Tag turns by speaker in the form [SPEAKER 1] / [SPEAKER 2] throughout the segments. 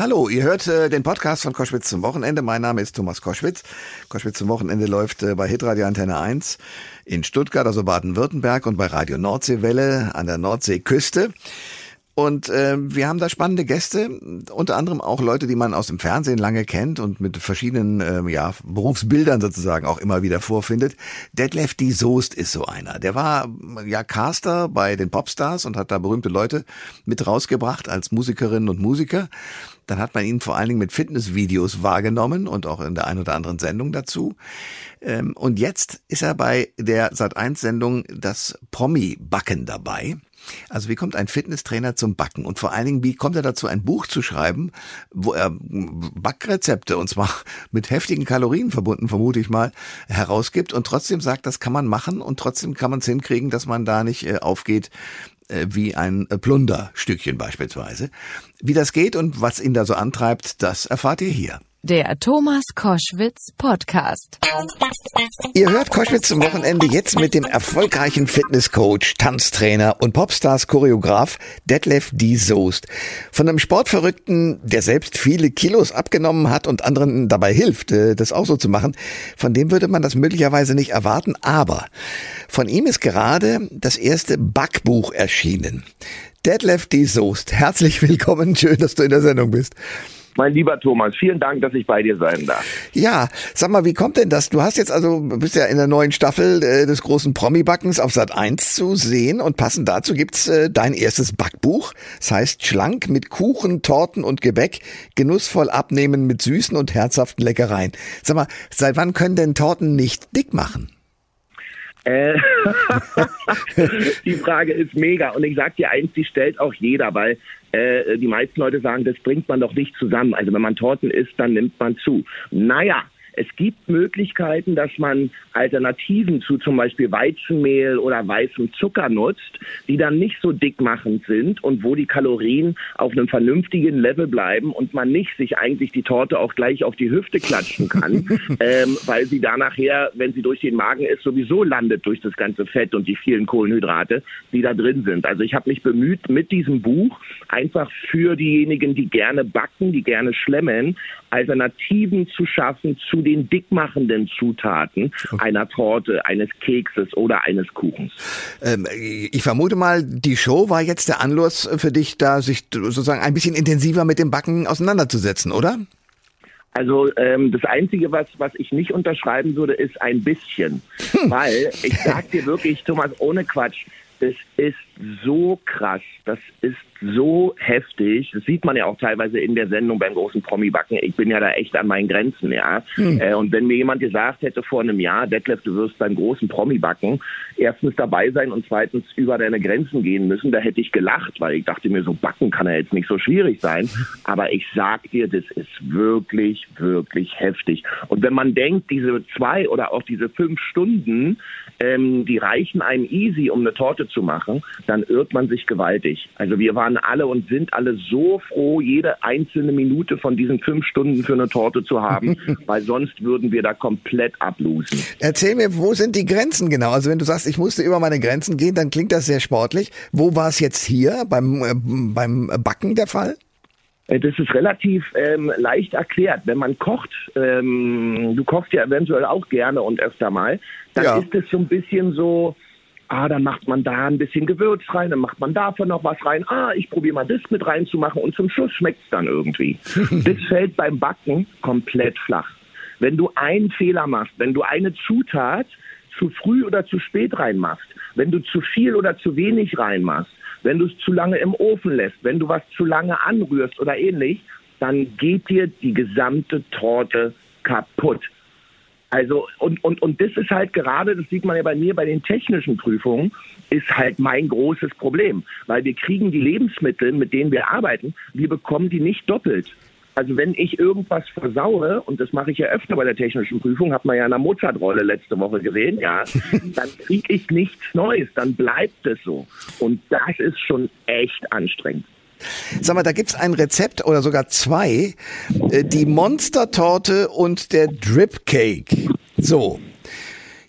[SPEAKER 1] Hallo, ihr hört äh, den Podcast von Koschwitz zum Wochenende. Mein Name ist Thomas Koschwitz. Koschwitz zum Wochenende läuft äh, bei Hitradio Antenne 1 in Stuttgart, also Baden-Württemberg und bei Radio Nordseewelle an der Nordseeküste. Und äh, wir haben da spannende Gäste, unter anderem auch Leute, die man aus dem Fernsehen lange kennt und mit verschiedenen äh, ja, Berufsbildern sozusagen auch immer wieder vorfindet. Detlef D. Soest ist so einer. Der war ja Caster bei den Popstars und hat da berühmte Leute mit rausgebracht als Musikerinnen und Musiker. Dann hat man ihn vor allen Dingen mit Fitnessvideos wahrgenommen und auch in der einen oder anderen Sendung dazu. Ähm, und jetzt ist er bei der Sat1-Sendung das Promi-Backen dabei. Also wie kommt ein Fitnesstrainer zum Backen? Und vor allen Dingen, wie kommt er dazu, ein Buch zu schreiben, wo er Backrezepte, und zwar mit heftigen Kalorien verbunden, vermute ich mal, herausgibt und trotzdem sagt, das kann man machen und trotzdem kann man es hinkriegen, dass man da nicht äh, aufgeht äh, wie ein Plunderstückchen beispielsweise. Wie das geht und was ihn da so antreibt, das erfahrt ihr hier.
[SPEAKER 2] Der Thomas Koschwitz Podcast.
[SPEAKER 1] Ihr hört Koschwitz zum Wochenende jetzt mit dem erfolgreichen Fitnesscoach, Tanztrainer und Popstars Choreograf Detlef D. Soest. Von einem Sportverrückten, der selbst viele Kilos abgenommen hat und anderen dabei hilft, äh, das auch so zu machen, von dem würde man das möglicherweise nicht erwarten, aber von ihm ist gerade das erste Backbuch erschienen. Detlef D. Soest, herzlich willkommen, schön, dass du in der Sendung bist.
[SPEAKER 3] Mein lieber Thomas, vielen Dank, dass ich bei dir sein darf.
[SPEAKER 1] Ja, sag mal, wie kommt denn das? Du hast jetzt also, bist ja in der neuen Staffel äh, des großen Promi-Backens auf Sat 1 zu sehen und passend dazu gibt's äh, dein erstes Backbuch. Das heißt Schlank mit Kuchen, Torten und Gebäck, genussvoll abnehmen mit süßen und herzhaften Leckereien. Sag mal, seit wann können denn Torten nicht dick machen?
[SPEAKER 3] Äh, die Frage ist mega und ich sag dir eins, die stellt auch jeder, weil äh, die meisten Leute sagen, das bringt man doch nicht zusammen. Also wenn man Torten isst, dann nimmt man zu. Naja, es gibt Möglichkeiten, dass man Alternativen zu zum Beispiel Weizenmehl oder weißem Zucker nutzt, die dann nicht so dickmachend sind und wo die Kalorien auf einem vernünftigen Level bleiben und man nicht sich eigentlich die Torte auch gleich auf die Hüfte klatschen kann, ähm, weil sie da nachher, wenn sie durch den Magen ist, sowieso landet durch das ganze Fett und die vielen Kohlenhydrate, die da drin sind. Also ich habe mich bemüht, mit diesem Buch einfach für diejenigen, die gerne backen, die gerne schlemmen, Alternativen zu schaffen zu den dickmachenden Zutaten okay. einer Torte, eines Kekses oder eines Kuchens.
[SPEAKER 1] Ähm, ich vermute mal, die Show war jetzt der Anlass für dich, da sich sozusagen ein bisschen intensiver mit dem Backen auseinanderzusetzen, oder?
[SPEAKER 3] Also ähm, das Einzige, was, was ich nicht unterschreiben würde, ist ein bisschen. Hm. Weil ich sag dir wirklich, Thomas, ohne Quatsch, es ist so krass, das ist so heftig. Das sieht man ja auch teilweise in der Sendung beim großen Promi-Backen. Ich bin ja da echt an meinen Grenzen, ja. Hm. Äh, und wenn mir jemand gesagt hätte vor einem Jahr, Detlef, du wirst beim großen Promi-Backen erstens dabei sein und zweitens über deine Grenzen gehen müssen, da hätte ich gelacht, weil ich dachte mir, so backen kann ja jetzt nicht so schwierig sein. Aber ich sag dir, das ist wirklich, wirklich heftig. Und wenn man denkt, diese zwei oder auch diese fünf Stunden, ähm, die reichen einem easy, um eine Torte zu machen, dann irrt man sich gewaltig. Also wir waren alle und sind alle so froh, jede einzelne Minute von diesen fünf Stunden für eine Torte zu haben, weil sonst würden wir da komplett ablosen.
[SPEAKER 1] Erzähl mir, wo sind die Grenzen genau? Also wenn du sagst, ich musste über meine Grenzen gehen, dann klingt das sehr sportlich. Wo war es jetzt hier beim, äh, beim Backen der Fall?
[SPEAKER 3] Äh, das ist relativ ähm, leicht erklärt. Wenn man kocht, ähm, du kochst ja eventuell auch gerne und öfter mal, dann ja. ist es so ein bisschen so, ah, dann macht man da ein bisschen Gewürz rein, dann macht man davon noch was rein, ah, ich probiere mal das mit reinzumachen und zum Schluss schmeckt es dann irgendwie. das fällt beim Backen komplett flach. Wenn du einen Fehler machst, wenn du eine Zutat zu früh oder zu spät reinmachst, wenn du zu viel oder zu wenig reinmachst, wenn du es zu lange im Ofen lässt, wenn du was zu lange anrührst oder ähnlich, dann geht dir die gesamte Torte kaputt. Also, und, und, und das ist halt gerade, das sieht man ja bei mir bei den technischen Prüfungen, ist halt mein großes Problem. Weil wir kriegen die Lebensmittel, mit denen wir arbeiten, wir bekommen die nicht doppelt. Also wenn ich irgendwas versaue, und das mache ich ja öfter bei der technischen Prüfung, hat man ja in der Mozart-Rolle letzte Woche gesehen, ja, dann kriege ich nichts Neues, dann bleibt es so. Und das ist schon echt anstrengend.
[SPEAKER 1] Sag mal, da gibt's ein Rezept oder sogar zwei, äh, die Monstertorte und der Drip Cake. So.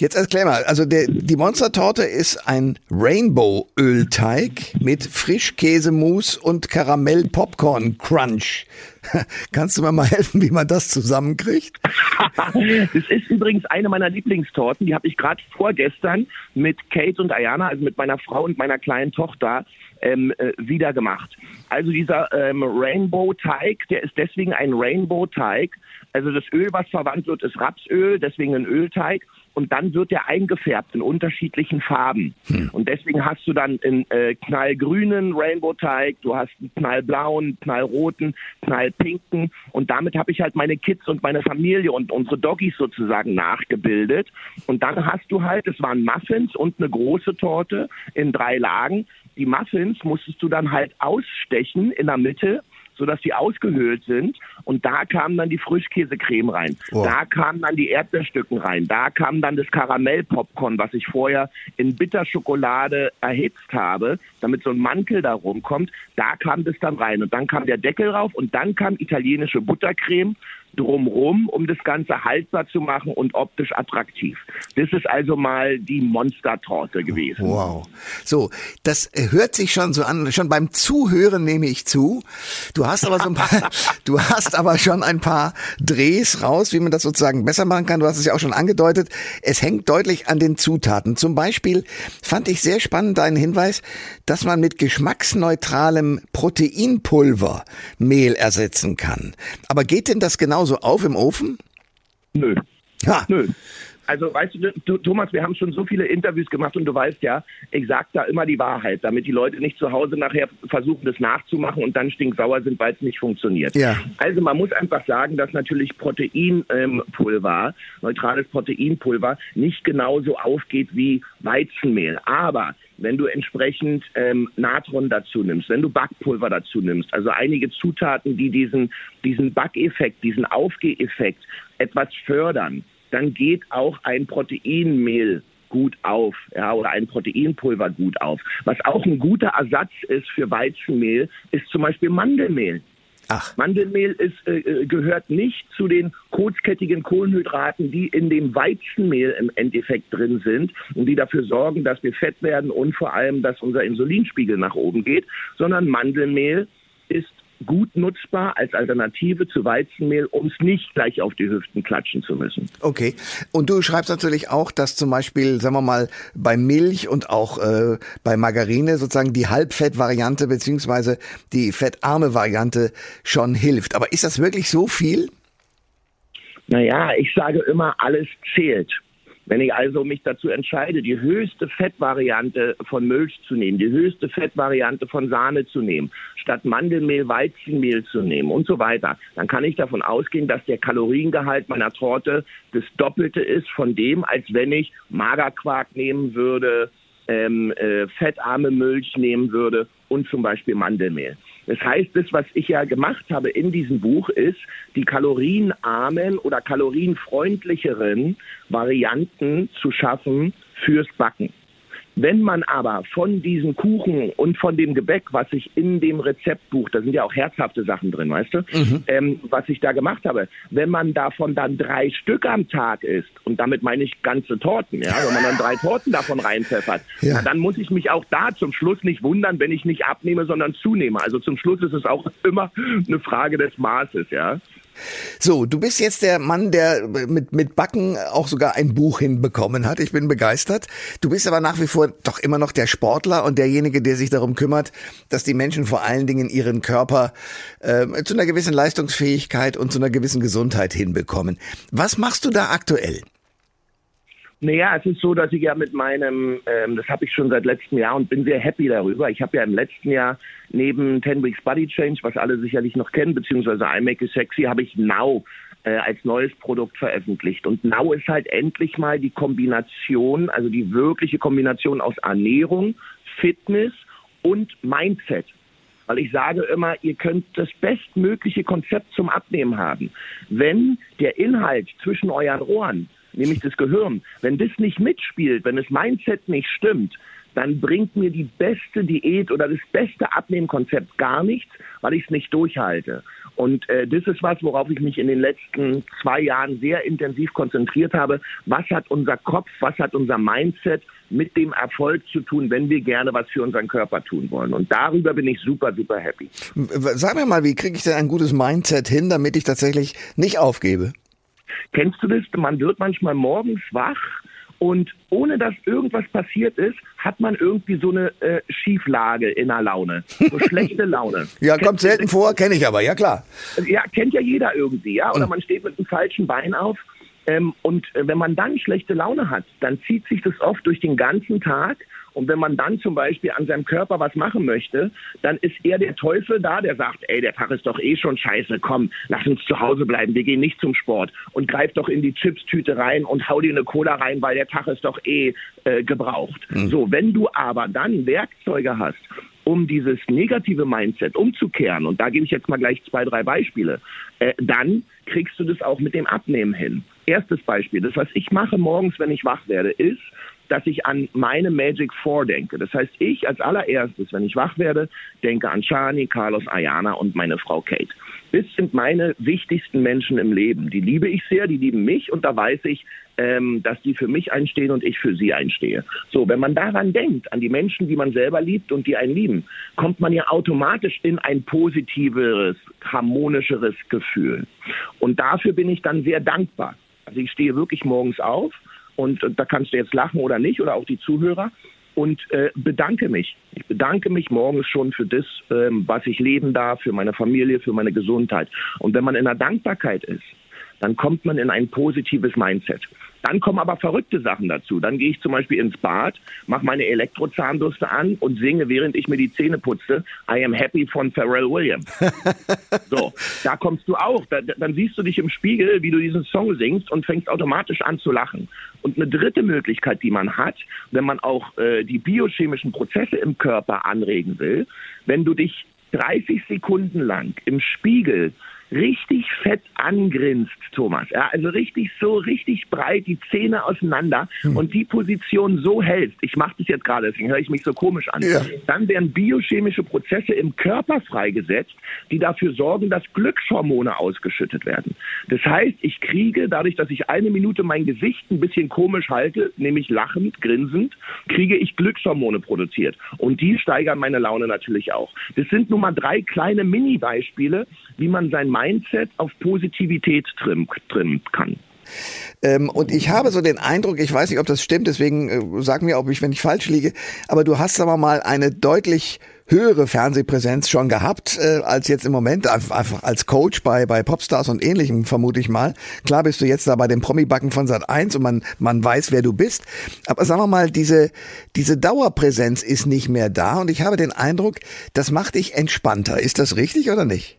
[SPEAKER 1] Jetzt erklär mal, also der, die Monstertorte ist ein Rainbow-Ölteig mit Frischkäsemousse und Karamell-Popcorn-Crunch. Kannst du mir mal helfen, wie man das zusammenkriegt?
[SPEAKER 3] das ist übrigens eine meiner Lieblingstorten. Die habe ich gerade vorgestern mit Kate und Ayana, also mit meiner Frau und meiner kleinen Tochter, ähm, äh, wieder gemacht. Also dieser ähm, Rainbow-Teig, der ist deswegen ein Rainbow-Teig. Also das Öl, was verwandt wird, ist Rapsöl, deswegen ein Ölteig und dann wird der eingefärbt in unterschiedlichen Farben. Hm. Und deswegen hast du dann einen äh, knallgrünen Rainbow-Teig, du hast einen knallblauen, knallroten, knallpinken und damit habe ich halt meine Kids und meine Familie und unsere Doggies sozusagen nachgebildet. Und dann hast du halt, es waren Muffins und eine große Torte in drei Lagen. Die Muffins musstest du dann halt ausstechen in der Mitte sodass die ausgehöhlt sind. Und da kam dann die Frischkäsecreme rein. Oh. Da kamen dann die Erdbeerstücken rein. Da kam dann das Karamellpopcorn, was ich vorher in Bitterschokolade erhitzt habe, damit so ein Mantel da rumkommt. Da kam das dann rein. Und dann kam der Deckel rauf und dann kam italienische Buttercreme drumrum, um das Ganze haltbar zu machen und optisch attraktiv. Das ist also mal die Monstertorte gewesen.
[SPEAKER 1] Wow. So, das hört sich schon so an, schon beim Zuhören nehme ich zu. Du hast aber so ein paar, du hast aber schon ein paar Drehs raus, wie man das sozusagen besser machen kann. Du hast es ja auch schon angedeutet. Es hängt deutlich an den Zutaten. Zum Beispiel fand ich sehr spannend deinen Hinweis, dass man mit geschmacksneutralem Proteinpulver Mehl ersetzen kann. Aber geht denn das genau genauso auf im Ofen?
[SPEAKER 3] Nö. Ha. Nö. Also weißt du, Thomas, wir haben schon so viele Interviews gemacht und du weißt ja, ich sage da immer die Wahrheit, damit die Leute nicht zu Hause nachher versuchen, das nachzumachen und dann stinksauer sind, weil es nicht funktioniert. Ja. Also man muss einfach sagen, dass natürlich Proteinpulver, ähm, neutrales Proteinpulver, nicht genauso aufgeht wie Weizenmehl. Aber wenn du entsprechend ähm, Natron dazu nimmst, wenn du Backpulver dazu nimmst, also einige Zutaten, die diesen, diesen Backeffekt, diesen Aufgeheffekt etwas fördern, dann geht auch ein Proteinmehl gut auf, ja, oder ein Proteinpulver gut auf. Was auch ein guter Ersatz ist für Weizenmehl, ist zum Beispiel Mandelmehl. Ach. Mandelmehl ist, äh, äh gehört nicht zu den kurzkettigen Kohlenhydraten, die in dem Weizenmehl im Endeffekt drin sind und die dafür sorgen, dass wir fett werden und vor allem, dass unser Insulinspiegel nach oben geht, sondern Mandelmehl ist gut nutzbar als Alternative zu Weizenmehl, um es nicht gleich auf die Hüften klatschen zu müssen.
[SPEAKER 1] Okay. Und du schreibst natürlich auch, dass zum Beispiel, sagen wir mal, bei Milch und auch äh, bei Margarine sozusagen die Halbfettvariante beziehungsweise die fettarme Variante schon hilft. Aber ist das wirklich so viel?
[SPEAKER 3] Naja, ich sage immer, alles zählt. Wenn ich also mich dazu entscheide, die höchste Fettvariante von Milch zu nehmen, die höchste Fettvariante von Sahne zu nehmen, statt Mandelmehl Weizenmehl zu nehmen und so weiter, dann kann ich davon ausgehen, dass der Kaloriengehalt meiner Torte das Doppelte ist von dem, als wenn ich Magerquark nehmen würde, ähm, äh, fettarme Milch nehmen würde und zum Beispiel Mandelmehl. Das heißt, das, was ich ja gemacht habe in diesem Buch, ist, die kalorienarmen oder kalorienfreundlicheren Varianten zu schaffen fürs Backen. Wenn man aber von diesen Kuchen und von dem Gebäck, was ich in dem Rezeptbuch, da sind ja auch herzhafte Sachen drin, weißt du, mhm. ähm, was ich da gemacht habe, wenn man davon dann drei Stück am Tag isst, und damit meine ich ganze Torten, ja, wenn man dann drei Torten davon reinpfeffert, ja. dann muss ich mich auch da zum Schluss nicht wundern, wenn ich nicht abnehme, sondern zunehme. Also zum Schluss ist es auch immer eine Frage des Maßes, ja.
[SPEAKER 1] So, du bist jetzt der Mann, der mit, mit Backen auch sogar ein Buch hinbekommen hat. Ich bin begeistert. Du bist aber nach wie vor doch immer noch der Sportler und derjenige, der sich darum kümmert, dass die Menschen vor allen Dingen ihren Körper äh, zu einer gewissen Leistungsfähigkeit und zu einer gewissen Gesundheit hinbekommen. Was machst du da aktuell?
[SPEAKER 3] Naja, es ist so, dass ich ja mit meinem, ähm, das habe ich schon seit letztem Jahr und bin sehr happy darüber. Ich habe ja im letzten Jahr neben Ten Weeks Body Change, was alle sicherlich noch kennen, beziehungsweise I Make It Sexy, habe ich Now äh, als neues Produkt veröffentlicht. Und Now ist halt endlich mal die Kombination, also die wirkliche Kombination aus Ernährung, Fitness und Mindset. Weil ich sage immer, ihr könnt das bestmögliche Konzept zum Abnehmen haben. Wenn der Inhalt zwischen euren Ohren nämlich das Gehirn. Wenn das nicht mitspielt, wenn das Mindset nicht stimmt, dann bringt mir die beste Diät oder das beste Abnehmkonzept gar nichts, weil ich es nicht durchhalte. Und äh, das ist was, worauf ich mich in den letzten zwei Jahren sehr intensiv konzentriert habe. Was hat unser Kopf, was hat unser Mindset mit dem Erfolg zu tun, wenn wir gerne was für unseren Körper tun wollen? Und darüber bin ich super, super happy.
[SPEAKER 1] Sag mir mal, wie kriege ich denn ein gutes Mindset hin, damit ich tatsächlich nicht aufgebe?
[SPEAKER 3] Kennst du das? Man wird manchmal morgens wach und ohne dass irgendwas passiert ist, hat man irgendwie so eine äh, Schieflage in der Laune, so schlechte Laune.
[SPEAKER 1] ja, Kennst kommt selten vor, kenne ich aber, ja klar.
[SPEAKER 3] Ja, kennt ja jeder irgendwie, ja. Oder hm. man steht mit einem falschen Bein auf. Ähm, und äh, wenn man dann schlechte Laune hat, dann zieht sich das oft durch den ganzen Tag und wenn man dann zum Beispiel an seinem Körper was machen möchte, dann ist eher der Teufel da, der sagt, ey, der Tag ist doch eh schon scheiße, komm, lass uns zu Hause bleiben, wir gehen nicht zum Sport und greif doch in die Chipstüte rein und hau dir eine Cola rein, weil der Tag ist doch eh äh, gebraucht. Mhm. So, wenn du aber dann Werkzeuge hast, um dieses negative Mindset umzukehren, und da gebe ich jetzt mal gleich zwei, drei Beispiele, äh, dann kriegst du das auch mit dem Abnehmen hin. Erstes Beispiel, das, was ich mache morgens, wenn ich wach werde, ist, dass ich an meine Magic Four denke. Das heißt, ich als allererstes, wenn ich wach werde, denke an Shani, Carlos, Ayana und meine Frau Kate. Das sind meine wichtigsten Menschen im Leben. Die liebe ich sehr, die lieben mich und da weiß ich, ähm, dass die für mich einstehen und ich für sie einstehe. So, wenn man daran denkt, an die Menschen, die man selber liebt und die einen lieben, kommt man ja automatisch in ein positiveres, harmonischeres Gefühl. Und dafür bin ich dann sehr dankbar. Also ich stehe wirklich morgens auf und da kannst du jetzt lachen oder nicht oder auch die Zuhörer und äh, bedanke mich. Ich bedanke mich morgens schon für das, ähm, was ich leben darf, für meine Familie, für meine Gesundheit. Und wenn man in der Dankbarkeit ist, dann kommt man in ein positives Mindset. Dann kommen aber verrückte Sachen dazu. Dann gehe ich zum Beispiel ins Bad, mache meine Elektrozahnbürste an und singe, während ich mir die Zähne putze, I am happy von Pharrell Williams. so, da kommst du auch. Da, dann siehst du dich im Spiegel, wie du diesen Song singst und fängst automatisch an zu lachen. Und eine dritte Möglichkeit, die man hat, wenn man auch äh, die biochemischen Prozesse im Körper anregen will, wenn du dich 30 Sekunden lang im Spiegel richtig fett angrinst, Thomas. Ja, also richtig so, richtig breit, die Zähne auseinander hm. und die Position so hältst. Ich mache das jetzt gerade, deswegen höre ich mich so komisch an. Ja. Dann werden biochemische Prozesse im Körper freigesetzt, die dafür sorgen, dass Glückshormone ausgeschüttet werden. Das heißt, ich kriege, dadurch, dass ich eine Minute mein Gesicht ein bisschen komisch halte, nämlich lachend, grinsend, kriege ich Glückshormone produziert. Und die steigern meine Laune natürlich auch. Das sind nun mal drei kleine Mini-Beispiele, wie man sein Mindset auf Positivität trimmen, trimmen kann.
[SPEAKER 1] Ähm, und ich habe so den Eindruck, ich weiß nicht, ob das stimmt, deswegen äh, sag mir, ob ich, wenn ich falsch liege, aber du hast aber mal eine deutlich höhere Fernsehpräsenz schon gehabt, äh, als jetzt im Moment, einfach als Coach bei, bei Popstars und ähnlichem, vermute ich mal. Klar bist du jetzt da bei dem Promi-Backen von Sat 1 und man, man weiß, wer du bist. Aber sagen wir mal, diese, diese Dauerpräsenz ist nicht mehr da und ich habe den Eindruck, das macht dich entspannter. Ist das richtig oder nicht?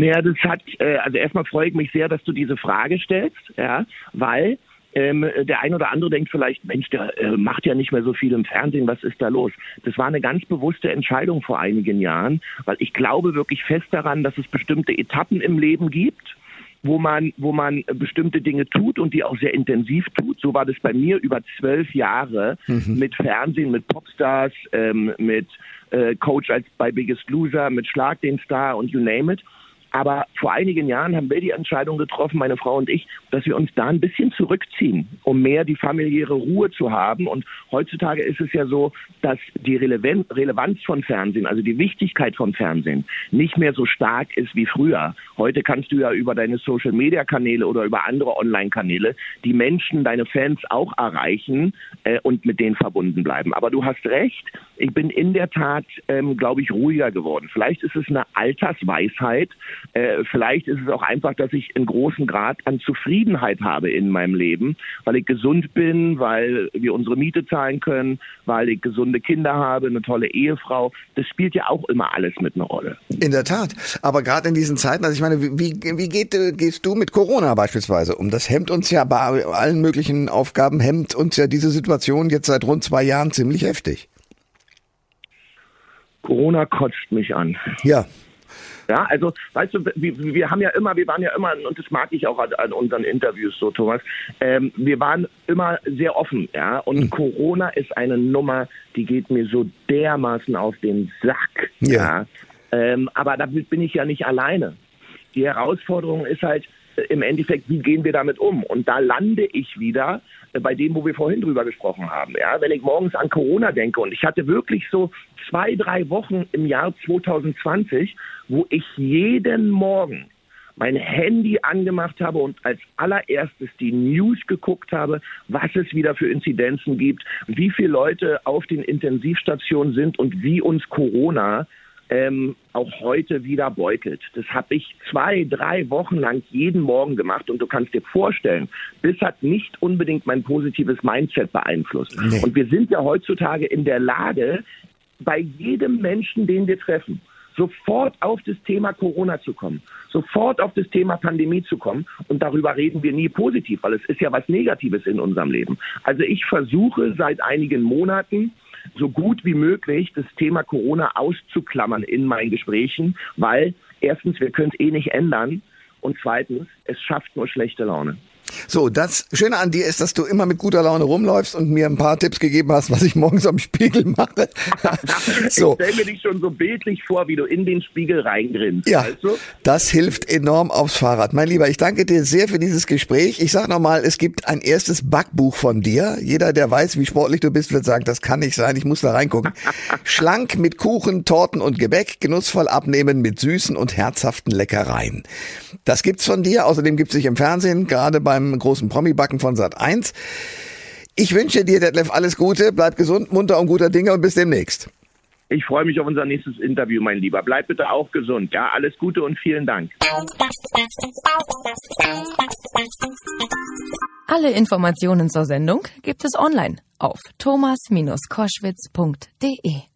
[SPEAKER 3] Naja, das hat, äh, also erstmal freue ich mich sehr, dass du diese Frage stellst, ja, weil ähm, der ein oder andere denkt vielleicht, Mensch, der äh, macht ja nicht mehr so viel im Fernsehen, was ist da los? Das war eine ganz bewusste Entscheidung vor einigen Jahren, weil ich glaube wirklich fest daran, dass es bestimmte Etappen im Leben gibt, wo man, wo man bestimmte Dinge tut und die auch sehr intensiv tut. So war das bei mir über zwölf Jahre mhm. mit Fernsehen, mit Popstars, ähm, mit äh, Coach als bei Biggest Loser, mit Schlag den Star und you name it. Aber vor einigen Jahren haben wir die Entscheidung getroffen, meine Frau und ich, dass wir uns da ein bisschen zurückziehen, um mehr die familiäre Ruhe zu haben. Und heutzutage ist es ja so, dass die Relevanz von Fernsehen, also die Wichtigkeit von Fernsehen, nicht mehr so stark ist wie früher. Heute kannst du ja über deine Social-Media-Kanäle oder über andere Online-Kanäle die Menschen, deine Fans auch erreichen äh, und mit denen verbunden bleiben. Aber du hast recht, ich bin in der Tat, ähm, glaube ich, ruhiger geworden. Vielleicht ist es eine Altersweisheit, äh, vielleicht ist es auch einfach, dass ich einen großen Grad an Zufriedenheit habe in meinem Leben, weil ich gesund bin, weil wir unsere Miete zahlen können, weil ich gesunde Kinder habe, eine tolle Ehefrau. Das spielt ja auch immer alles mit einer Rolle.
[SPEAKER 1] In der Tat. Aber gerade in diesen Zeiten, also ich meine, wie, wie geht, gehst du mit Corona beispielsweise um? Das hemmt uns ja bei allen möglichen Aufgaben, hemmt uns ja diese Situation jetzt seit rund zwei Jahren ziemlich heftig.
[SPEAKER 3] Corona kotzt mich an.
[SPEAKER 1] Ja,
[SPEAKER 3] Ja, also, weißt du, wir, wir haben ja immer, wir waren ja immer, und das mag ich auch an, an unseren Interviews so, Thomas, ähm, wir waren immer sehr offen, ja, und mhm. Corona ist eine Nummer, die geht mir so dermaßen auf den Sack, ja. ja. Ähm, aber damit bin ich ja nicht alleine. Die Herausforderung ist halt, im Endeffekt, wie gehen wir damit um? Und da lande ich wieder bei dem, wo wir vorhin drüber gesprochen haben. Ja, wenn ich morgens an Corona denke und ich hatte wirklich so zwei, drei Wochen im Jahr 2020, wo ich jeden Morgen mein Handy angemacht habe und als allererstes die News geguckt habe, was es wieder für Inzidenzen gibt, wie viele Leute auf den Intensivstationen sind und wie uns Corona ähm, auch heute wieder beutelt. Das habe ich zwei, drei Wochen lang jeden Morgen gemacht und du kannst dir vorstellen, das hat nicht unbedingt mein positives Mindset beeinflusst. Nee. Und wir sind ja heutzutage in der Lage, bei jedem Menschen, den wir treffen, sofort auf das Thema Corona zu kommen, sofort auf das Thema Pandemie zu kommen. Und darüber reden wir nie positiv, weil es ist ja was Negatives in unserem Leben. Also ich versuche seit einigen Monaten, so gut wie möglich das Thema Corona auszuklammern in meinen Gesprächen, weil erstens, wir können es eh nicht ändern und zweitens, es schafft nur schlechte Laune.
[SPEAKER 1] So, das Schöne an dir ist, dass du immer mit guter Laune rumläufst und mir ein paar Tipps gegeben hast, was ich morgens am Spiegel mache.
[SPEAKER 3] so. Ich stelle mir dich schon so bildlich vor, wie du in den Spiegel reingrinst.
[SPEAKER 1] Ja, also? das hilft enorm aufs Fahrrad. Mein Lieber, ich danke dir sehr für dieses Gespräch. Ich sag nochmal, es gibt ein erstes Backbuch von dir. Jeder, der weiß, wie sportlich du bist, wird sagen, das kann nicht sein, ich muss da reingucken. Schlank mit Kuchen, Torten und Gebäck, genussvoll abnehmen mit süßen und herzhaften Leckereien. Das gibt's von dir. Außerdem gibt's dich im Fernsehen, gerade beim beim großen Promi-Backen von Sat 1. Ich wünsche dir, Detlef, alles Gute, bleib gesund, munter und guter Dinge und bis demnächst.
[SPEAKER 3] Ich freue mich auf unser nächstes Interview, mein Lieber. Bleib bitte auch gesund. Ja, alles Gute und vielen Dank.
[SPEAKER 2] Alle Informationen zur Sendung gibt es online auf thomas-koschwitz.de.